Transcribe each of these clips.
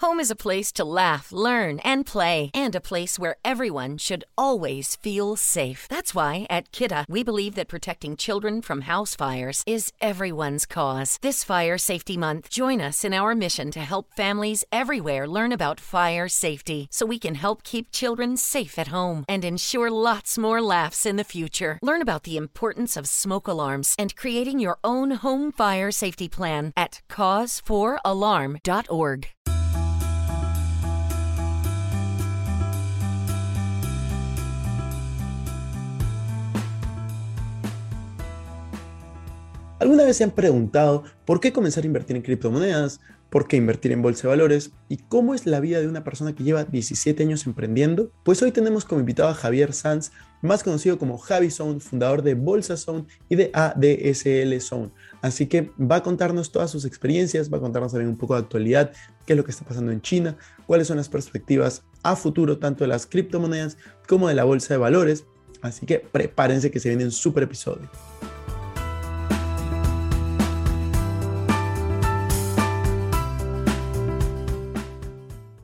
Home is a place to laugh, learn, and play, and a place where everyone should always feel safe. That's why at Kidda, we believe that protecting children from house fires is everyone's cause. This Fire Safety Month, join us in our mission to help families everywhere learn about fire safety so we can help keep children safe at home and ensure lots more laughs in the future. Learn about the importance of smoke alarms and creating your own home fire safety plan at cause4alarm.org. ¿Alguna vez se han preguntado por qué comenzar a invertir en criptomonedas? ¿Por qué invertir en bolsa de valores? ¿Y cómo es la vida de una persona que lleva 17 años emprendiendo? Pues hoy tenemos como invitado a Javier Sanz, más conocido como Javi Zone, fundador de Bolsa Zone y de ADSL Zone. Así que va a contarnos todas sus experiencias, va a contarnos también un poco de actualidad, qué es lo que está pasando en China, cuáles son las perspectivas a futuro tanto de las criptomonedas como de la bolsa de valores. Así que prepárense que se viene un super episodio.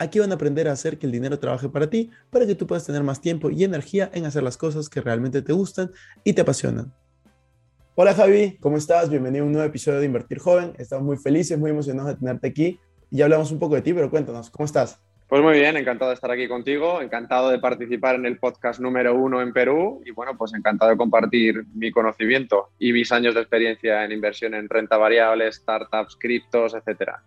Aquí van a aprender a hacer que el dinero trabaje para ti, para que tú puedas tener más tiempo y energía en hacer las cosas que realmente te gustan y te apasionan. Hola Javi, ¿cómo estás? Bienvenido a un nuevo episodio de Invertir Joven. Estamos muy felices, muy emocionados de tenerte aquí. Ya hablamos un poco de ti, pero cuéntanos, ¿cómo estás? Pues muy bien, encantado de estar aquí contigo, encantado de participar en el podcast número uno en Perú y bueno, pues encantado de compartir mi conocimiento y mis años de experiencia en inversión en renta variable, startups, criptos, etcétera.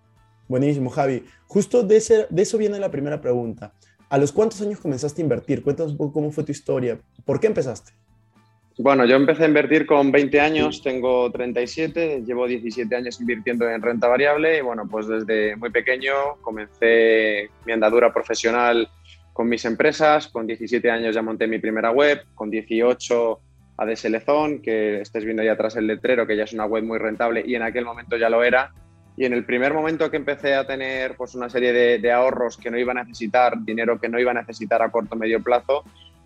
Buenísimo, Javi. Justo de, de eso viene la primera pregunta. ¿A los cuántos años comenzaste a invertir? Cuéntanos un poco cómo fue tu historia. ¿Por qué empezaste? Bueno, yo empecé a invertir con 20 años, tengo 37, llevo 17 años invirtiendo en renta variable y bueno, pues desde muy pequeño comencé mi andadura profesional con mis empresas, con 17 años ya monté mi primera web, con 18 ADSL Zone, que estés viendo ahí atrás el letrero, que ya es una web muy rentable y en aquel momento ya lo era, y en el primer momento que empecé a tener pues, una serie de, ahorros que no iba a necesitar, dinero que no iba a necesitar a corto o medio plazo,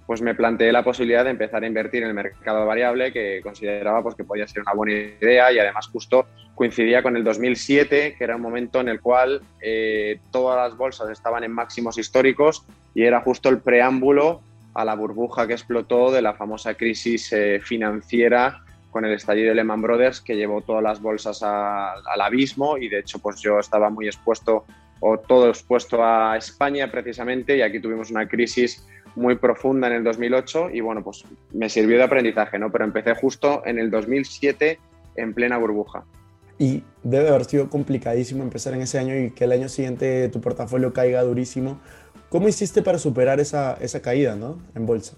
pues me planteé la posibilidad de empezar a invertir en el mercado variable, que consideraba pues, que podía ser una buena idea y además justo coincidía con el 2007, que era un momento en el cual eh, todas las bolsas estaban en máximos históricos y era justo el preámbulo a la burbuja que explotó de la famosa crisis eh, financiera con el estallido de Lehman Brothers que llevó todas las bolsas al abismo y de hecho pues yo estaba muy expuesto o todo expuesto a España precisamente y aquí tuvimos una crisis muy profunda en el 2008 y bueno pues me sirvió de aprendizaje, ¿no? Pero empecé justo en el 2007 en plena burbuja. Y debe haber sido complicadísimo empezar en ese año y que el año siguiente tu portafolio caiga durísimo. ¿Cómo hiciste para superar esa, esa caída ¿no? en bolsa?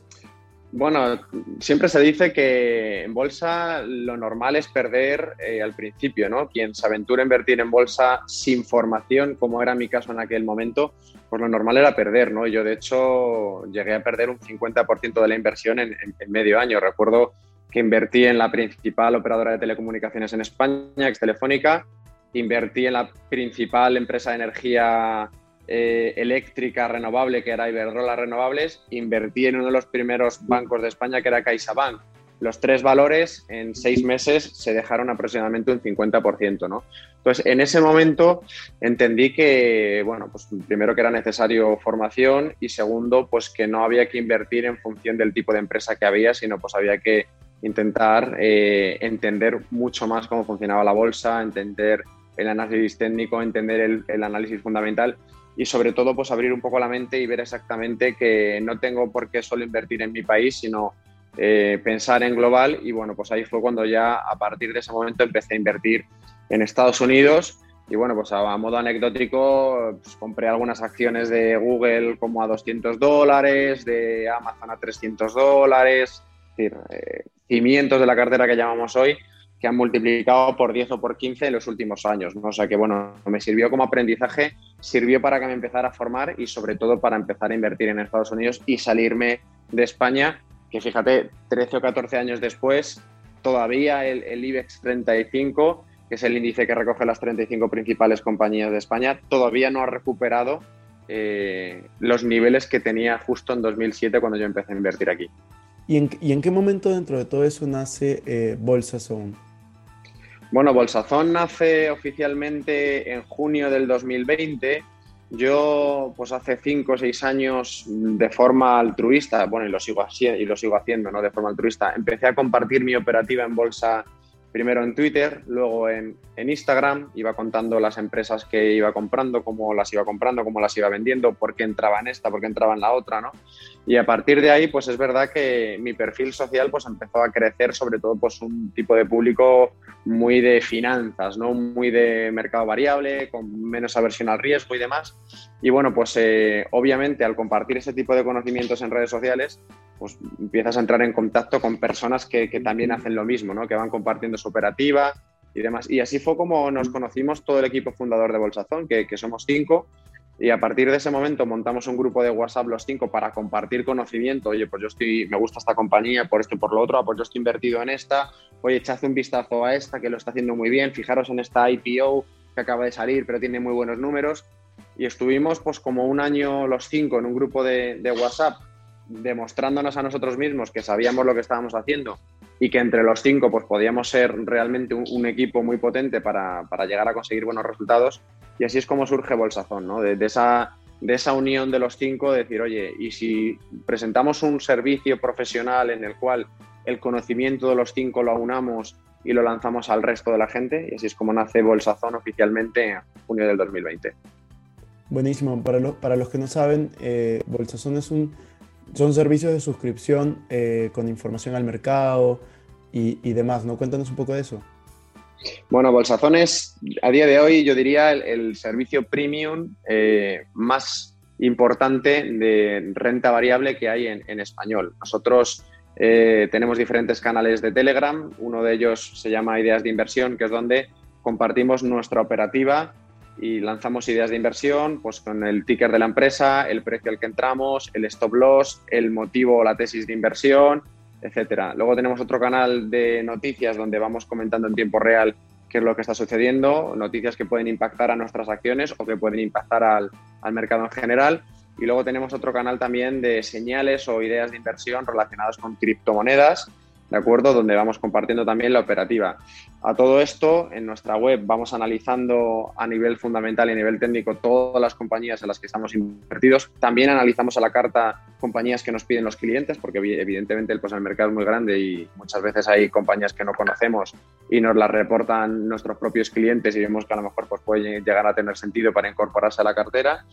Bueno, siempre se dice que en bolsa lo normal es perder eh, al principio, ¿no? Quien se aventura a invertir en bolsa sin formación, como era mi caso en aquel momento, pues lo normal era perder, ¿no? Yo, de hecho, llegué a perder un 50% de la inversión en, medio año. Recuerdo que invertí en la principal operadora de telecomunicaciones en España, Extelefónica, invertí en la principal empresa de energía eh, eléctrica renovable, que era Iberdrola Renovables, invertí en uno de los primeros bancos de España, que era CaixaBank. Los tres valores en seis meses se dejaron aproximadamente un 50%, ¿no? Entonces, en ese momento entendí que, bueno, pues primero que era necesario formación y segundo, pues que no había que invertir en función del tipo de empresa que había, sino pues había que intentar eh, entender mucho más cómo funcionaba la bolsa, entender el análisis técnico, entender el, el análisis fundamental y sobre todo pues abrir un poco la mente y ver exactamente que no tengo por qué solo invertir en mi país, sino eh, pensar en global. Y bueno, pues ahí fue cuando ya a partir de ese momento empecé a invertir en Estados Unidos. Y bueno, pues a, modo anecdótico pues, compré algunas acciones de Google como a 200 dólares, de Amazon a 300 dólares, es decir, eh, cimientos de la cartera que llamamos hoy que han multiplicado por 10 o por 15 en los últimos años. ¿no? O sea que, bueno, me sirvió como aprendizaje, sirvió para que me empezara a formar y sobre todo para empezar a invertir en Estados Unidos y salirme de España, que fíjate, 13 o 14 años después, todavía el, IBEX 35, que es el índice que recoge las 35 principales compañías de España, todavía no ha recuperado eh, los niveles que tenía justo en 2007 cuando yo empecé a invertir aquí. ¿Y en, qué momento dentro de todo eso nace eh, Bolsazón? Bueno, Bolsazón nace oficialmente en junio del 2020. Yo, pues hace cinco o seis años, de forma altruista, bueno, y lo sigo, y lo sigo haciendo, ¿no? De forma altruista, empecé a compartir mi operativa en bolsa primero en Twitter, luego en, Instagram, iba contando las empresas que iba comprando, cómo las iba comprando, cómo las iba vendiendo, por qué entraba en esta, por qué entraba en la otra, ¿no? Y a partir de ahí, pues es verdad que mi perfil social pues empezó a crecer, sobre todo pues un tipo de público muy de finanzas, ¿no? Muy de mercado variable, con menos aversión al riesgo y demás. Y bueno, pues eh, obviamente al compartir ese tipo de conocimientos en redes sociales, pues empiezas a entrar en contacto con personas que, también hacen lo mismo, ¿no? que van compartiendo su operativa y demás. Y así fue como nos conocimos todo el equipo fundador de Bolsazón, que, que somos cinco, y a partir de ese momento montamos un grupo de WhatsApp los cinco para compartir conocimiento. Oye, pues yo estoy, me gusta esta compañía por esto y por lo otro, ah, pues yo estoy invertido en esta. Oye, echad un vistazo a esta que lo está haciendo muy bien. Fijaros en esta IPO que acaba de salir, pero tiene muy buenos números. Y estuvimos pues como un año los cinco en un grupo de, de WhatsApp demostrándonos a nosotros mismos que sabíamos lo que estábamos haciendo y que entre los cinco pues podíamos ser realmente un, equipo muy potente para, llegar a conseguir buenos resultados. Y así es como surge Bolsazón, ¿no? De, esa, de esa unión de los cinco, decir, oye, y si presentamos un servicio profesional en el cual el conocimiento de los cinco lo aunamos y lo lanzamos al resto de la gente, y así es como nace Bolsazón oficialmente en junio del 2020. Buenísimo. Para, para los que no saben, eh, Bolsazón es un son servicios de suscripción eh, con información al mercado y, demás, ¿no? Cuéntanos un poco de eso. Bueno, Bolsazón es, a día de hoy, yo diría, el, servicio premium eh, más importante de renta variable que hay en, español. Nosotros eh, tenemos diferentes canales de Telegram, uno de ellos se llama Ideas de Inversión, que es donde compartimos nuestra operativa y lanzamos ideas de inversión pues con el ticker de la empresa, el precio al que entramos, el stop loss, el motivo o la tesis de inversión, etcétera. Luego tenemos otro canal de noticias donde vamos comentando en tiempo real qué es lo que está sucediendo, noticias que pueden impactar a nuestras acciones o que pueden impactar al, al mercado en general. Y luego tenemos otro canal también de señales o ideas de inversión relacionadas con criptomonedas ¿de acuerdo? Donde vamos compartiendo también la operativa. A todo esto, en nuestra web vamos analizando a nivel fundamental y a nivel técnico todas las compañías en las que estamos invertidos. También analizamos a la carta compañías que nos piden los clientes, porque evidentemente pues, el mercado es muy grande y muchas veces hay compañías que no conocemos y nos las reportan nuestros propios clientes y vemos que a lo mejor pues, puede llegar a tener sentido para incorporarse a la cartera.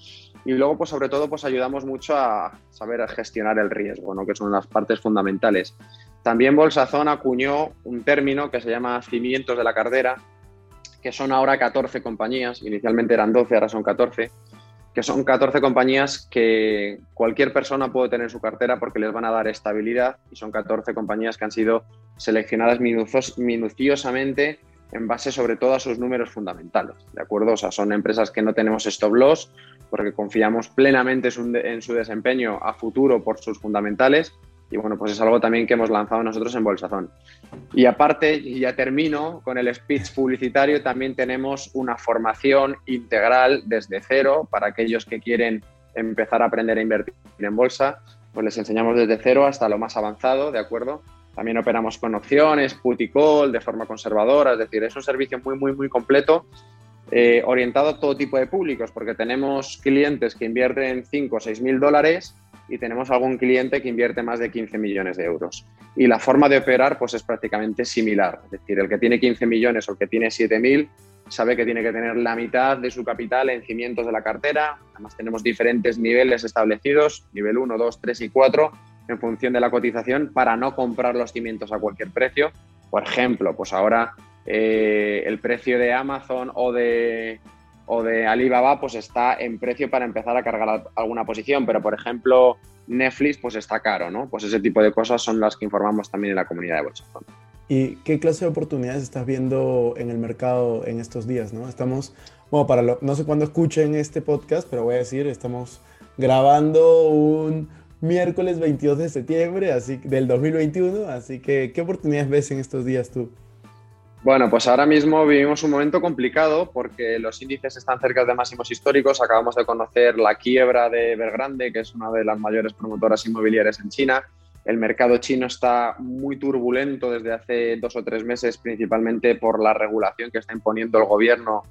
Y luego, pues sobre todo, pues ayudamos mucho a saber gestionar el riesgo, ¿no? que son las partes fundamentales. También Bolsazón acuñó un término que se llama cimientos de la cartera, que son ahora 14 compañías, inicialmente eran 12, ahora son 14, que son 14 compañías que cualquier persona puede tener en su cartera porque les van a dar estabilidad y son 14 compañías que han sido seleccionadas minuciosamente en base sobre todo a sus números fundamentales, ¿de acuerdo? O sea, son empresas que no tenemos stop loss porque confiamos plenamente en su desempeño a futuro por sus fundamentales y bueno, pues es algo también que hemos lanzado nosotros en Bolsazón. Y aparte, y ya termino con el speech publicitario, también tenemos una formación integral desde cero para aquellos que quieren empezar a aprender a invertir en bolsa. Pues les enseñamos desde cero hasta lo más avanzado, ¿de acuerdo? También operamos con opciones, put y call, de forma conservadora, es decir, es un servicio muy, muy, muy completo eh, orientado a todo tipo de públicos, porque tenemos clientes que invierten 5 o 6 mil dólares y tenemos algún cliente que invierte más de 15 millones de euros. Y la forma de operar pues es prácticamente similar. Es decir, el que tiene 15 millones o el que tiene 7.000 sabe que tiene que tener la mitad de su capital en cimientos de la cartera. Además tenemos diferentes niveles establecidos, nivel 1, 2, 3 y 4, en función de la cotización para no comprar los cimientos a cualquier precio. Por ejemplo, pues ahora eh, el precio de Amazon o de o de Alibaba pues está en precio para empezar a cargar alguna posición, pero por ejemplo Netflix pues está caro, ¿no? Pues ese tipo de cosas son las que informamos también en la comunidad de Bolsa ¿Y qué clase de oportunidades estás viendo en el mercado en estos días? ¿no? Estamos, bueno, para no sé cuándo escuchen este podcast, pero voy a decir, estamos grabando un miércoles 22 de septiembre así, del 2021, así que ¿qué oportunidades ves en estos días tú? Bueno, pues ahora mismo vivimos un momento complicado porque los índices están cerca de máximos históricos. Acabamos de conocer la quiebra de Evergrande, que es una de las mayores promotoras inmobiliarias en China. El mercado chino está muy turbulento desde hace dos o tres meses, principalmente por la regulación que está imponiendo el gobierno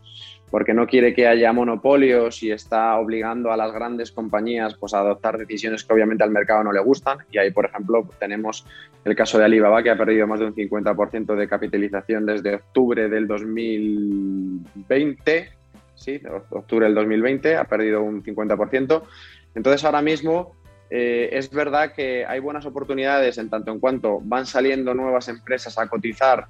porque no quiere que haya monopolios y está obligando a las grandes compañías pues, a adoptar decisiones que obviamente al mercado no le gustan. Y ahí, por ejemplo, tenemos el caso de Alibaba, que ha perdido más de un 50% de capitalización desde octubre del 2020. Sí, octubre del 2020 ha perdido un 50%. Entonces, ahora mismo eh, es verdad que hay buenas oportunidades en tanto en cuanto van saliendo nuevas empresas a cotizar,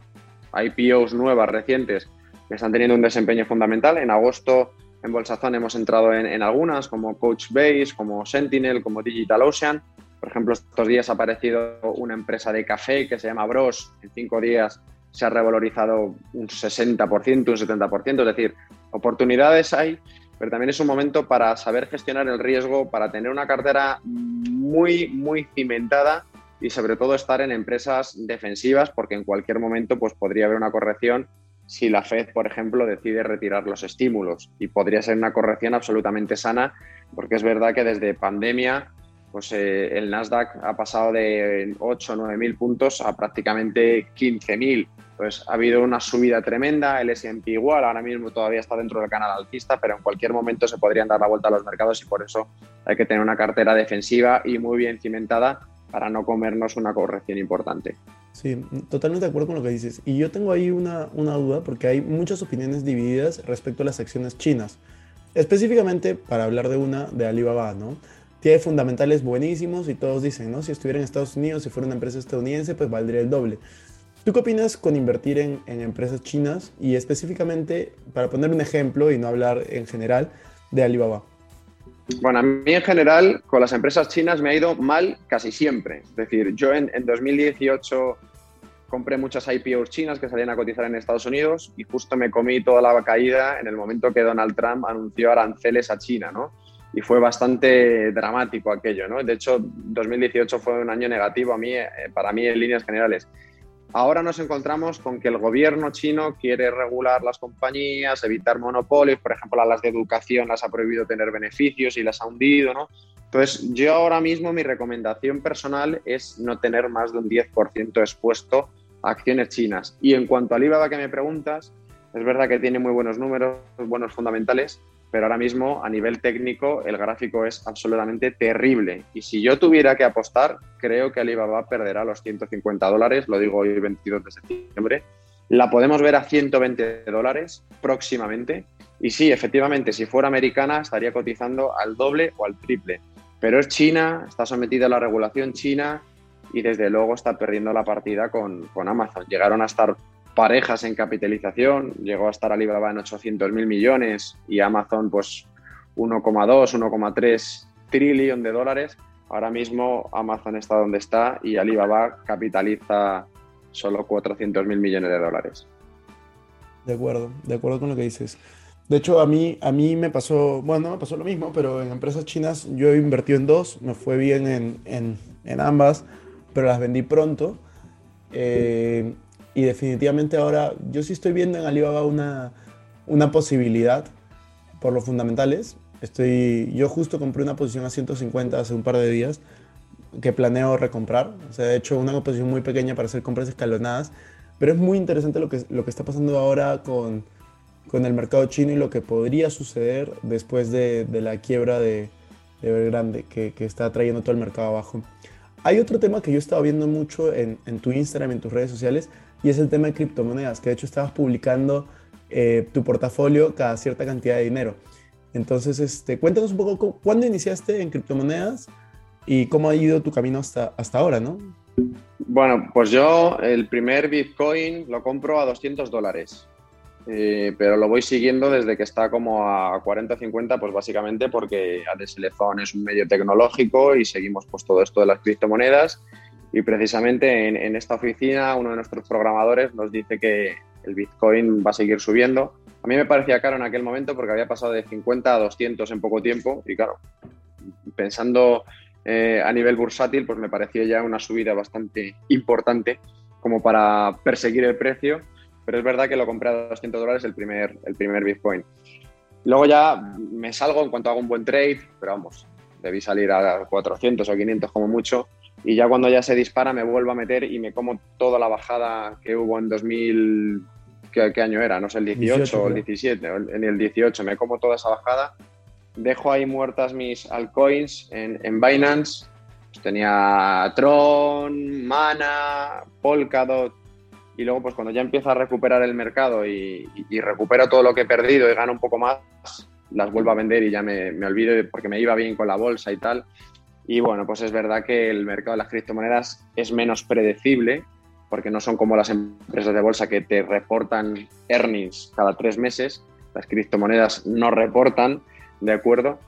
IPOs nuevas, recientes, que están teniendo un desempeño fundamental. En agosto en Bolsazón hemos entrado en, algunas, como Coachbase, como Sentinel, como DigitalOcean. Por ejemplo, estos días ha aparecido una empresa de café que se llama Bros. En cinco días se ha revalorizado un 60%, un 70%. Es decir, oportunidades hay, pero también es un momento para saber gestionar el riesgo, para tener una cartera muy, muy cimentada y sobre todo estar en empresas defensivas, porque en cualquier momento pues, podría haber una corrección si la Fed, por ejemplo, decide retirar los estímulos. Y podría ser una corrección absolutamente sana, porque es verdad que desde pandemia pues, eh, el Nasdaq ha pasado de 8 o 9 mil puntos a prácticamente 15 mil. Pues ha habido una subida tremenda, el S&P igual, ahora mismo todavía está dentro del canal alcista, pero en cualquier momento se podrían dar la vuelta a los mercados y por eso hay que tener una cartera defensiva y muy bien cimentada para no comernos una corrección importante. Sí, totalmente de acuerdo con lo que dices. Y yo tengo ahí una, una duda porque hay muchas opiniones divididas respecto a las acciones chinas. Específicamente para hablar de una de Alibaba, ¿no? Tiene fundamentales buenísimos y todos dicen, ¿no? Si estuviera en Estados Unidos, si fuera una empresa estadounidense, pues valdría el doble. ¿Tú qué opinas con invertir en, en empresas chinas y específicamente, para poner un ejemplo y no hablar en general, de Alibaba? Bueno, a mí en general con las empresas chinas me ha ido mal casi siempre. Es decir, yo en, 2018 compré muchas IPOs chinas que salían a cotizar en Estados Unidos y justo me comí toda la caída en el momento que Donald Trump anunció aranceles a China, ¿no? Y fue bastante dramático aquello, ¿no? De hecho, 2018 fue un año negativo a mí, eh, para mí en líneas generales. Ahora nos encontramos con que el gobierno chino quiere regular las compañías, evitar monopolios, por ejemplo, a las de educación las ha prohibido tener beneficios y las ha hundido, ¿no? Entonces, yo ahora mismo mi recomendación personal es no tener más de un 10% expuesto a acciones chinas. Y en cuanto al Alibaba que me preguntas, es verdad que tiene muy buenos números, buenos fundamentales, pero ahora mismo a nivel técnico el gráfico es absolutamente terrible. Y si yo tuviera que apostar, creo que Alibaba perderá los 150 dólares, lo digo hoy 22 de septiembre. La podemos ver a 120 dólares próximamente. Y sí, efectivamente, si fuera americana estaría cotizando al doble o al triple. Pero es China, está sometida a la regulación china y desde luego está perdiendo la partida con, con Amazon. Llegaron a estar parejas en capitalización, llegó a estar Alibaba en 800 mil millones y Amazon pues 1,2, 1,3 trillón de dólares. Ahora mismo Amazon está donde está y Alibaba capitaliza solo 400 mil millones de dólares. De acuerdo, de acuerdo con lo que dices. De hecho, a mí, a mí me pasó, bueno, me pasó lo mismo, pero en empresas chinas yo he invertido en dos, me fue bien en, en, en ambas, pero las vendí pronto. Eh, y definitivamente ahora yo sí estoy viendo en Alibaba una, una posibilidad por los fundamentales. Estoy, yo justo compré una posición a 150 hace un par de días que planeo recomprar. O sea, he hecho una posición muy pequeña para hacer compras escalonadas. Pero es muy interesante lo que, lo que está pasando ahora con, con el mercado chino y lo que podría suceder después de, de la quiebra de, de que, que está trayendo todo el mercado abajo. Hay otro tema que yo he estado viendo mucho en, en tu Instagram, en tus redes sociales, y es el tema de criptomonedas, que de hecho estabas publicando eh, tu portafolio cada cierta cantidad de dinero. Entonces, este, cuéntanos un poco cuándo iniciaste en criptomonedas y cómo ha ido tu camino hasta, hasta ahora, ¿no? Bueno, pues yo el primer Bitcoin lo compro a 200 dólares, eh, pero lo voy siguiendo desde que está como a 40 50, pues básicamente porque ADSL Zone es un medio tecnológico y seguimos pues todo esto de las criptomonedas Y precisamente en, esta oficina uno de nuestros programadores nos dice que el Bitcoin va a seguir subiendo. A mí me parecía caro en aquel momento porque había pasado de 50 a 200 en poco tiempo y claro, pensando eh, a nivel bursátil, pues me parecía ya una subida bastante importante como para perseguir el precio, pero es verdad que lo compré a 200 dólares el primer, el primer Bitcoin. Luego ya me salgo en cuanto hago un buen trade, pero vamos, debí salir a 400 o 500 como mucho, y ya cuando ya se dispara me vuelvo a meter y me como toda la bajada que hubo en 2000, ¿qué, año era? No sé, el 18, o el 17, en el 18 me como toda esa bajada, dejo ahí muertas mis altcoins en, en Binance, pues tenía Tron, Mana, Polkadot, y luego pues cuando ya empiezo a recuperar el mercado y, recupero todo lo que he perdido y gano un poco más, las vuelvo a vender y ya me, me olvido porque me iba bien con la bolsa y tal. Y bueno, pues es verdad que el mercado de las criptomonedas es menos predecible porque no son como las empresas de bolsa que te reportan earnings cada tres meses. Las criptomonedas no reportan, ¿de acuerdo?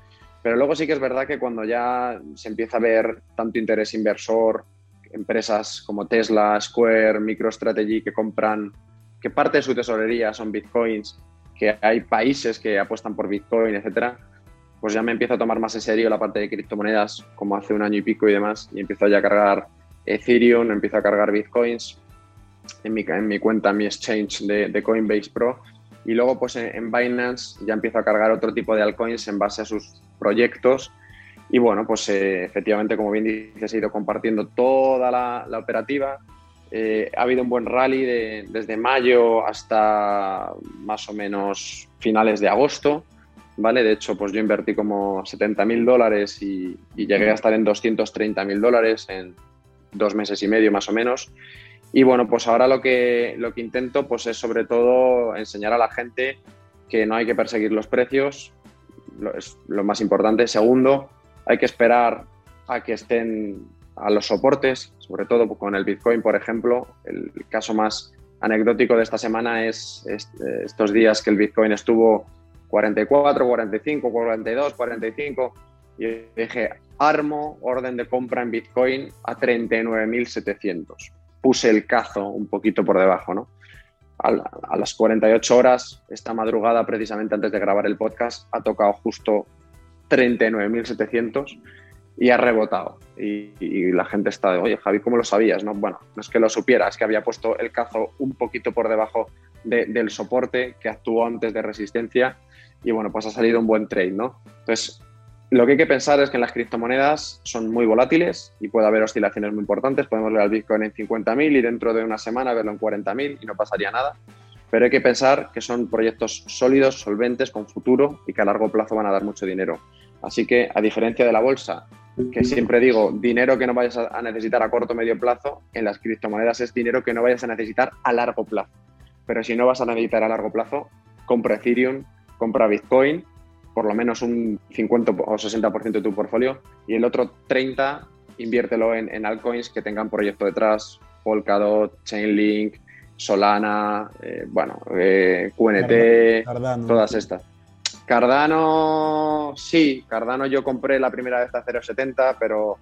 Pero luego sí que es verdad que cuando ya se empieza a ver tanto interés inversor, empresas como Tesla, Square, MicroStrategy que compran, que parte de su tesorería son bitcoins, que hay países que apuestan por bitcoin, etcétera, pues ya me empiezo a tomar más en serio la parte de criptomonedas, como hace un año y pico y demás, y empiezo ya a cargar Ethereum, empiezo a cargar bitcoins en mi, en mi cuenta, en mi exchange de, Coinbase Pro, y luego pues en, Binance ya empiezo a cargar otro tipo de altcoins en base a sus proyectos. Y bueno, pues eh, efectivamente, como bien dices, he ido compartiendo toda la, operativa. Eh, ha habido un buen rally desde mayo hasta más o menos finales de agosto. ¿Vale? De hecho, pues yo invertí como 70 mil dólares y, llegué a estar en 230 mil dólares en dos meses y medio más o menos. Y bueno, pues ahora lo que, lo que intento pues es sobre todo enseñar a la gente que no hay que perseguir los precios, lo, es lo más importante. Segundo, hay que esperar a que estén a los soportes, sobre todo con el Bitcoin, por ejemplo. El caso más anecdótico de esta semana es estos días que el Bitcoin estuvo 44, 45, 42, 45. Y dije, armo orden de compra en Bitcoin a 39.700. Puse el cazo un poquito por debajo, ¿no? A, las 48 horas, esta madrugada, precisamente antes de grabar el podcast, ha tocado justo 39.700 y ha rebotado. Y, la gente está de, oye, Javi, ¿cómo lo sabías? No, bueno, no es que lo supiera, es que había puesto el cazo un poquito por debajo del soporte que actuó antes de resistencia y bueno, pues ha salido un buen trade, ¿no? Entonces, lo que hay que pensar es que en las criptomonedas son muy volátiles y puede haber oscilaciones muy importantes. Podemos ver al Bitcoin en 50.000 y dentro de una semana verlo en 40.000 y no pasaría nada. Pero hay que pensar que son proyectos sólidos, solventes, con futuro y que a largo plazo van a dar mucho dinero. Así que, a diferencia de la bolsa, que siempre digo, dinero que no vayas a necesitar a corto o medio plazo, en las criptomonedas es dinero que no vayas a necesitar a largo plazo. Pero si no vas a necesitar a largo plazo, compra Ethereum, compra Bitcoin, por lo menos un 50 o 60% de tu portfolio, y el otro 30 inviértelo en, altcoins que tengan proyecto detrás, Polkadot, Chainlink, Solana, eh, bueno, eh, QNT, todas estas. Cardano, sí, Cardano yo compré la primera vez a 0,70, pero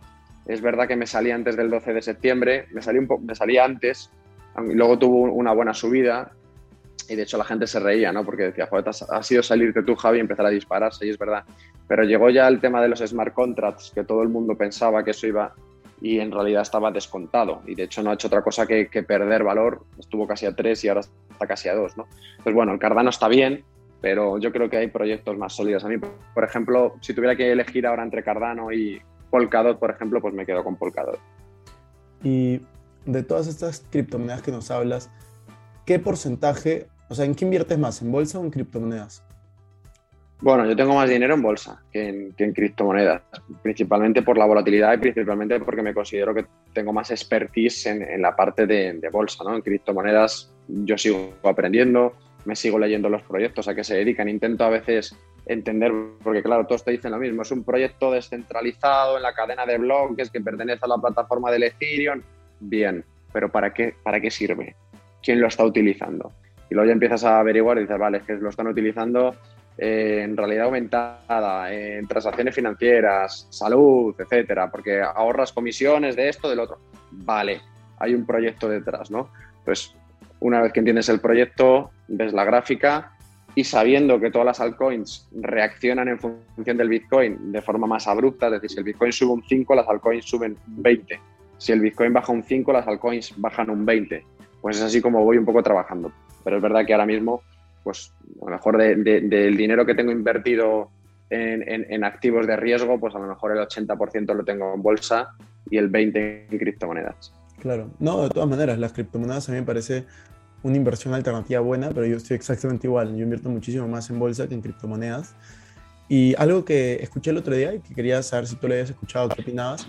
es verdad que me salí antes del 12 de septiembre, me salí, un me salí antes, luego tuvo una buena subida y de hecho la gente se reía, ¿no? Porque decía, joder, ha sido salirte tú, Javi, y empezar a dispararse, y es verdad. Pero llegó ya el tema de los smart contracts, que todo el mundo pensaba que eso iba y en realidad estaba descontado. Y de hecho no ha hecho otra cosa que, perder valor. Estuvo casi a 3 y ahora está casi a 2, ¿no? Pues bueno, el Cardano está bien, pero yo creo que hay proyectos más sólidos. A mí, por ejemplo, si tuviera que elegir ahora entre Cardano y Polkadot, por ejemplo, pues me quedo con Polkadot. Y de todas estas criptomonedas que nos hablas, ¿qué porcentaje o sea, ¿en qué inviertes más? ¿En bolsa o en criptomonedas? Bueno, yo tengo más dinero en bolsa que en, criptomonedas, principalmente por la volatilidad y principalmente porque me considero que tengo más expertise en, la parte de, bolsa, ¿no? En criptomonedas yo sigo aprendiendo, me sigo leyendo los proyectos a qué se dedican, intento a veces entender, porque claro, todos te dicen lo mismo, es un proyecto descentralizado en la cadena de bloques que pertenece a la plataforma del Ethereum, bien, pero ¿para qué, para qué sirve? ¿Quién lo está utilizando? Y luego ya empiezas a averiguar y dices, vale, es que lo están utilizando en realidad aumentada, en transacciones financieras, salud, etcétera, porque ahorras comisiones de esto, del otro. vale, hay un proyecto detrás, ¿no? Pues una vez que entiendes el proyecto, ves la gráfica y sabiendo que todas las altcoins reaccionan en función del Bitcoin de forma más abrupta, es decir, si el Bitcoin sube un 5, las altcoins suben un 20. Si el Bitcoin baja un 5, las altcoins bajan un 20. Pues es así como voy un poco trabajando. Pero es verdad que ahora mismo, pues a lo mejor del dinero que tengo invertido en, activos de riesgo, pues a lo mejor el 80% lo tengo en bolsa y el 20% en criptomonedas. Claro, no, de todas maneras, las criptomonedas a mí me parece una inversión alternativa buena, pero yo estoy exactamente igual. Yo invierto muchísimo más en bolsa que en criptomonedas. Y algo que escuché el otro día y que quería saber si tú lo habías escuchado, qué opinabas,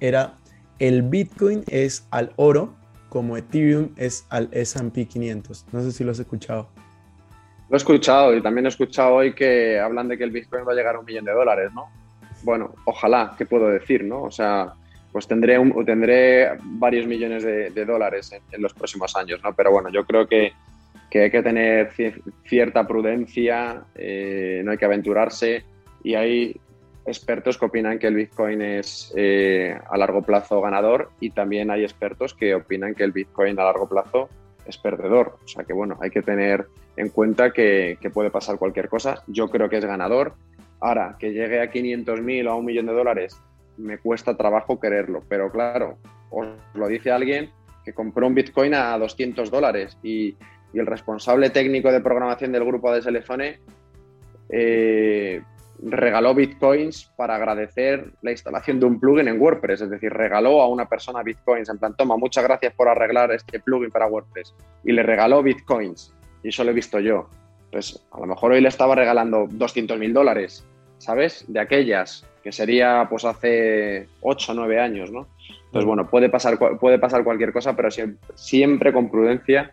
era el Bitcoin es al oro como Ethereum es al S&P 500. No sé si lo has escuchado. Lo he escuchado y también he escuchado hoy que hablan de que el Bitcoin va a llegar a un millón de dólares, ¿no? Bueno, ojalá, ¿qué puedo decir, no? O sea, pues tendré, un, tendré varios millones de, dólares en, los próximos años, ¿no? Pero bueno, yo creo que, hay que tener cierta prudencia, eh, no hay que aventurarse y hay expertos que opinan que el Bitcoin es eh, a largo plazo ganador y también hay expertos que opinan que el Bitcoin a largo plazo es perdedor. O sea que bueno, hay que tener en cuenta que, puede pasar cualquier cosa. Yo creo que es ganador. Ahora, que llegue a 500.000 o a un millón de dólares me cuesta trabajo quererlo, pero claro, os lo dice alguien que compró un Bitcoin a 200 dólares y, el responsable técnico de programación del grupo de Telefone eh, regaló Bitcoins para agradecer la instalación de un plugin en WordPress, es decir, regaló a una persona Bitcoins, en plan, toma, muchas gracias por arreglar este plugin para WordPress, y le regaló Bitcoins, y eso lo he visto yo. Pues a lo mejor hoy le estaba regalando 200 mil dólares, ¿sabes? De aquellas que sería pues hace 8 o 9 años, ¿no? Entonces, bueno, puede pasar, puede pasar cualquier cosa, pero siempre, con prudencia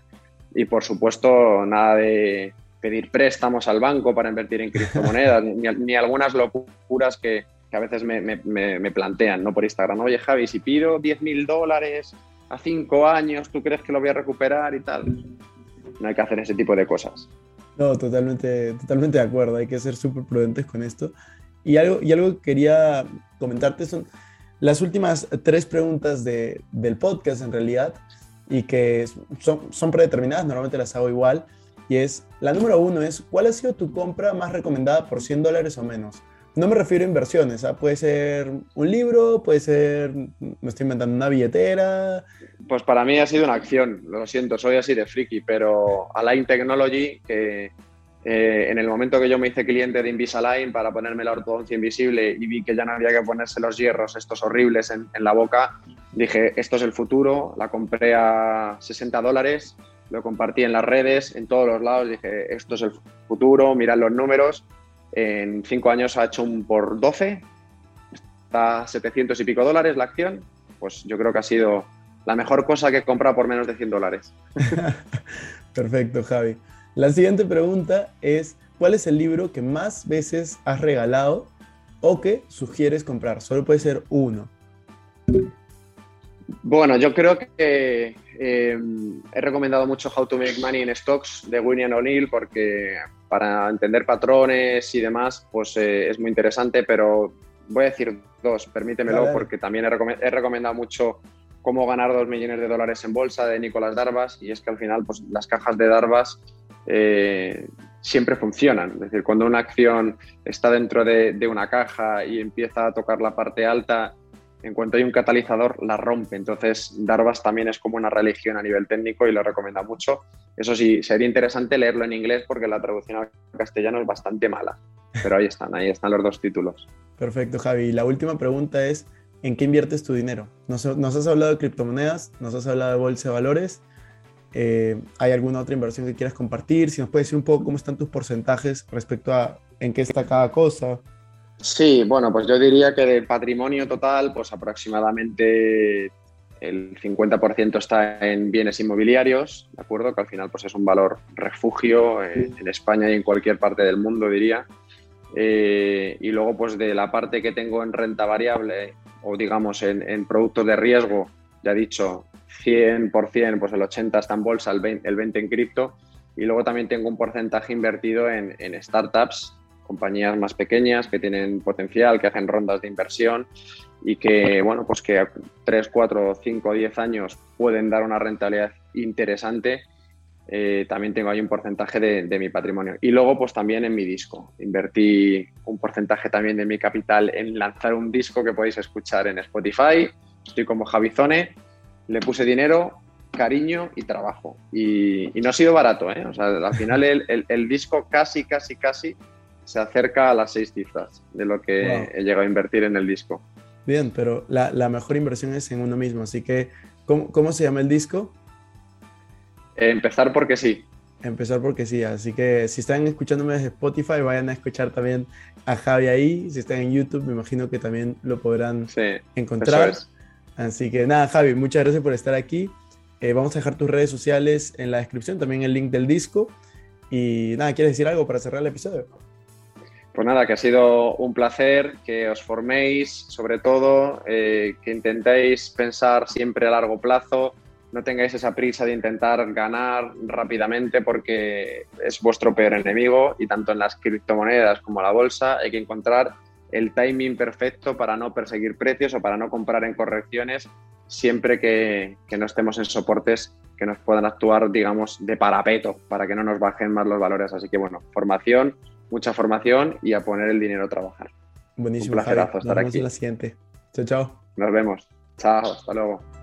y, por supuesto, nada de pedir préstamos al banco para invertir en criptomonedas, ni, algunas locuras que, a veces me, plantean, ¿no? Por Instagram, oye, Javi, si pido 10 mil dólares a 5 años, ¿tú crees que lo voy a recuperar y tal? No hay que hacer ese tipo de cosas. No, totalmente, totalmente de acuerdo, hay que ser súper prudentes con esto. Y algo, y algo que quería comentarte son las últimas tres preguntas de, del podcast en realidad y que son, son predeterminadas, normalmente las hago igual. Y es, la número uno es, ¿cuál ha sido tu compra más recomendada por 100 dólares o menos? No me refiero a inversiones, ¿ah? puede ser un libro, puede ser, me estoy inventando, una billetera. Pues para mí ha sido una acción, lo siento, soy así de friki, pero Align Technology, que eh, en el momento que yo me hice cliente de Invisalign para ponerme la ortodoncia invisible y vi que ya no había que ponerse los hierros estos horribles en, la boca, dije, esto es el futuro, la compré a 60 dólares, lo compartí en las redes, en todos los lados, dije, esto es el futuro, mirad los números, en cinco años ha hecho un por 12, está a 700 y pico dólares la acción, pues yo creo que ha sido la mejor cosa que he comprado por menos de 100 dólares. Perfecto, Javi. La siguiente pregunta es, ¿cuál es el libro que más veces has regalado o que sugieres comprar? Solo puede ser uno. Bueno, yo creo que eh, he recomendado mucho How to Make Money in Stocks de William O'Neill porque para entender patrones y demás, pues eh, es muy interesante, pero voy a decir dos, permítemelo, porque también he, he, recomendado mucho Cómo ganar dos millones de dólares en bolsa de Nicolás Darvas y es que al final pues, las cajas de Darvas eh, siempre funcionan. Es decir, cuando una acción está dentro de, una caja y empieza a tocar la parte alta, en cuanto hay un catalizador, la rompe. Entonces, Darvas también es como una religión a nivel técnico y lo recomienda mucho. Eso sí, sería interesante leerlo en inglés porque la traducción al castellano es bastante mala. Pero ahí están, ahí están los dos títulos. Perfecto, Javi. La última pregunta es, ¿en qué inviertes tu dinero? Nos, nos has hablado de criptomonedas, nos has hablado de bolsa de valores. Eh, ¿Hay alguna otra inversión que quieras compartir? Si nos puedes decir un poco cómo están tus porcentajes respecto a en qué está cada cosa. Sí, bueno, pues yo diría que del patrimonio total, pues aproximadamente el 50% está en bienes inmobiliarios, ¿de acuerdo? Que al final pues es un valor refugio en, España y en cualquier parte del mundo, diría. Eh, y luego pues de la parte que tengo en renta variable o digamos en, en productos de riesgo, ya he dicho, 100%, pues el 80% está en bolsa, el 20%, el 20 en cripto. Y luego también tengo un porcentaje invertido en, startups, compañías más pequeñas que tienen potencial, que hacen rondas de inversión. y que, bueno, pues que a 3, 4, 5, 10 años pueden dar una rentabilidad interesante, eh, también tengo ahí un porcentaje de, mi patrimonio. Y luego, pues también en mi disco. Invertí un porcentaje también de mi capital en lanzar un disco que podéis escuchar en Spotify. Estoy como Javizone, le puse dinero, cariño y trabajo. Y, no ha sido barato, ¿eh? O sea, al final el, disco casi, casi, casi se acerca a las seis cifras de lo que he llegado a invertir en el disco. Bien, pero la, mejor inversión es en uno mismo. Así que, ¿cómo, se llama el disco? Empezar porque sí. Empezar porque sí. Así que si están escuchándome desde Spotify, vayan a escuchar también a Javi ahí. Si están en YouTube, me imagino que también lo podrán encontrar. Así que nada, Javi, muchas gracias por estar aquí. Eh, vamos a dejar tus redes sociales en la descripción, también el link del disco. Y nada, ¿quieres decir algo para cerrar el episodio? Pues nada, que ha sido un placer que os forméis, sobre todo, eh, que intentéis pensar siempre a largo plazo, no tengáis esa prisa de intentar ganar rápidamente porque es vuestro peor enemigo y tanto en las criptomonedas como la bolsa hay que encontrar el timing perfecto para no perseguir precios o para no comprar en correcciones siempre que, que no estemos en soportes que nos puedan actuar, digamos, de parapeto para que no nos bajen más los valores. Así que bueno, formación, mucha formación y a poner el dinero a trabajar. Buenísimo. Un placerazo estar Nos vemos En la siguiente. Chao, chao. Nos vemos. Chao, hasta luego.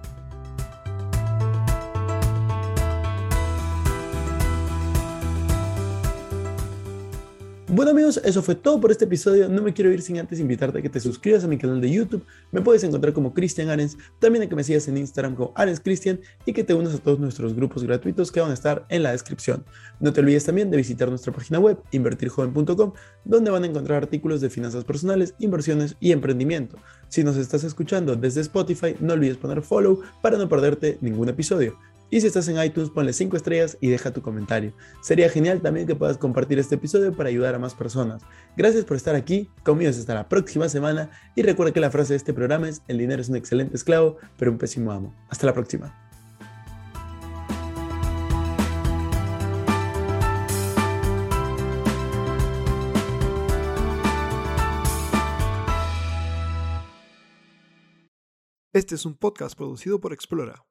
Bueno amigos, eso fue todo por este episodio. No me quiero ir sin antes invitarte a que te suscribas a mi canal de YouTube. Me puedes encontrar como Cristian Arens, también a que me sigas en Instagram como Arens Cristian y que te unas a todos nuestros grupos gratuitos que van a estar en la descripción. No te olvides también de visitar nuestra página web invertirjoven.com donde van a encontrar artículos de finanzas personales, inversiones y emprendimiento. Si nos estás escuchando desde Spotify, no olvides poner follow para no perderte ningún episodio. Y si estás en iTunes, ponle 5 estrellas y deja tu comentario. Sería genial también que puedas compartir este episodio para ayudar a más personas. Gracias por estar aquí, conmigo hasta la próxima semana y recuerda que la frase de este programa es, el dinero es un excelente esclavo, pero un pésimo amo. Hasta la próxima. Este es un podcast producido por Explora.